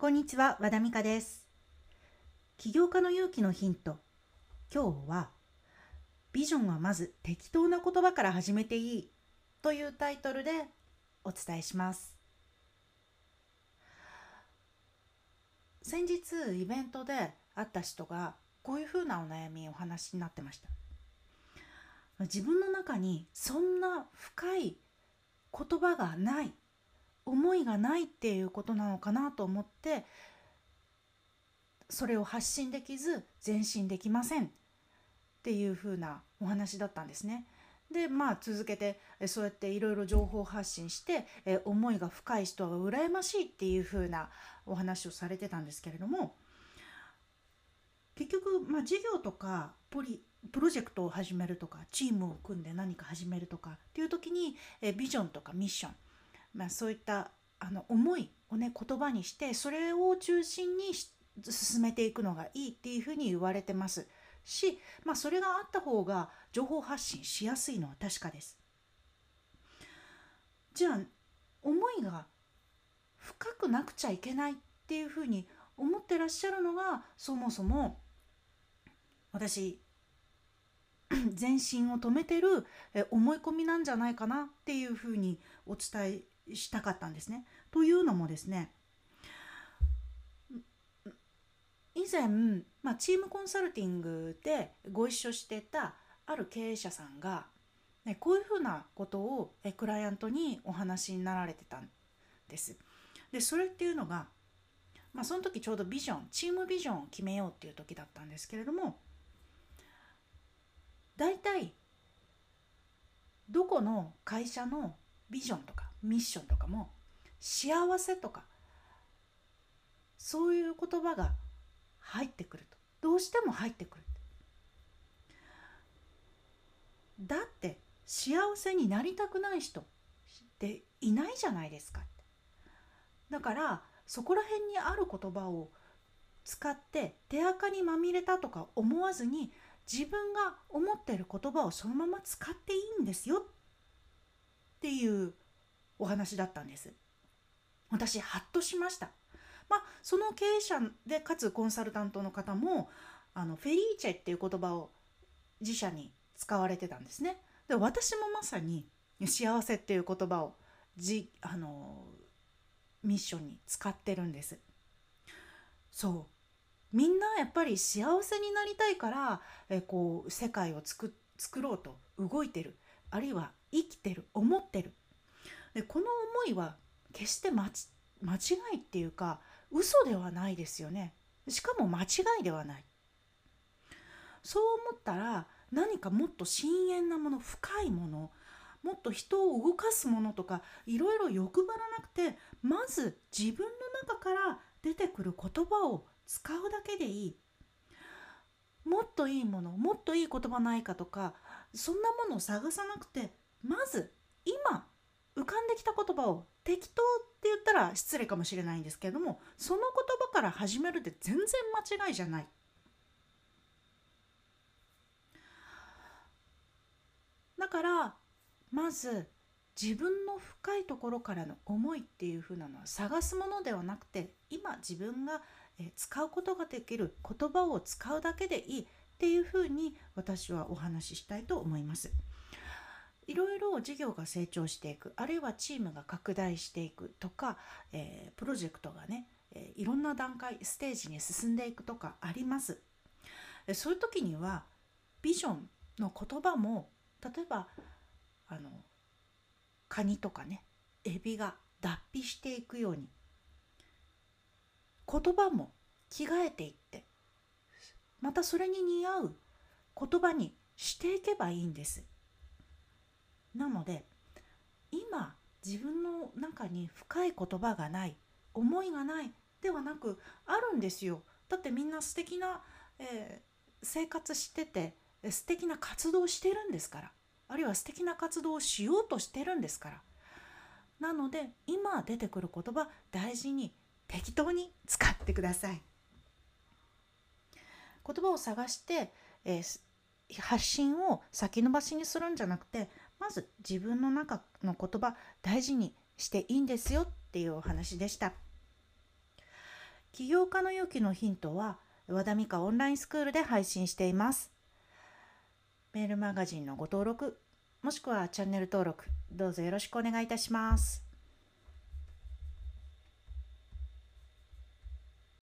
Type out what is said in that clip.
こんにちは和田美香です。起業家の勇気のヒント。今日はビジョンはまず適当な言葉から始めていいというタイトルでお伝えします。先日イベントで会った人がこういうふうなお悩みお話になってました。自分の中にそんな深い言葉がないがないっていうことなのかなと思ってそれを発信できず前進できませんっていう風なお話だったんですね。でまあ続けてそうやっていろいろ情報発信して思いが深い人は羨ましいっていう風なお話をされてたんですけれども結局、まあ、事業とかポリプロジェクトを始めるとかチームを組んで何か始めるとかっていう時にビジョンとかミッションまあ、そういったあの思いをね言葉にしてそれを中心に進めていくのがいいっていうふうに言われてますし、まあ、それがあった方が情報発信しやすいのは確かです。じゃあ思いが深くなくちゃいけないっていうふうに思ってらっしゃるのがそもそも私 全身を止めてる思い込みなんじゃないかなっていうふうにお伝えしたかったんですね。というのもですね以前、まあ、チームコンサルティングでご一緒してたある経営者さんが、ね、こういうふうなことをクライアントにお話になられてたんです。でそれっていうのが、まあ、その時ちょうどビジョンチームビジョンを決めようっていう時だったんですけれども大体どこの会社のビジョンとかミッションとかも幸せとかそういう言葉が入ってくると。どうしても入ってくるだって幸せになりたくない人っていないじゃないですか。だからそこら辺にある言葉を使って手垢にまみれたとか思わずに自分が思ってる言葉をそのまま使っていいんですよっていうお話だったんです。私ハッとしました。まあその経営者でかつコンサルタントの方もあのフェリーチェっていう言葉を自社に使われてたんですね。で私もまさに幸せっていう言葉をじあのミッションに使ってるんです。そう。みんなやっぱり幸せになりたいからえこう世界を作作ろうと動いてる。あるいは生きてる。思ってる。でこの思いは決して間間違いっていうか嘘ではないですよね。しかも間違いではない。そう思ったら何かもっと深遠なもの深いものもっと人を動かすものとかいろいろ欲張らなくてまず自分の中から出てくる言葉を使うだけでいい。もっといいものもっといい言葉ないかとかそんなものを探さなくてまず今浮かんできた言葉を適当って言ったら失礼かもしれないんですけれどもその言葉から始めるって全然間違いじゃない。だからまず自分の深いところからの思いっていう風なのは探すものではなくて今自分が使うことができる言葉を使うだけでいいっていうふうに私はお話ししたいと思います。いろいろ事業が成長していくあるいはチームが拡大していくとか、えー、プロジェクトがね、えー、いろんな段階ステージに進んでいくとかあります。そういう時にはビジョンの言葉も例えばあのカニとかねエビが脱皮していくように言葉も着替えていってまたそれに似合う言葉にしていけばいいんです。なので今自分の中に深い言葉がない思いがないではなくあるんですよ。だってみんな素敵な、えー、生活してて素敵な活動してるんですから。あるいは素敵な活動をしようとしてるんですから。なので今出てくる言葉大事に適当に使ってください。言葉を探して、えー、発信を先延ばしにするんじゃなくてまず自分の中の言葉大事にしていいんですよっていうお話でした。起業家の勇気のヒントは和田美香オンラインスクールで配信しています。メールマガジンのご登録もしくはチャンネル登録どうぞよろしくお願いいたします。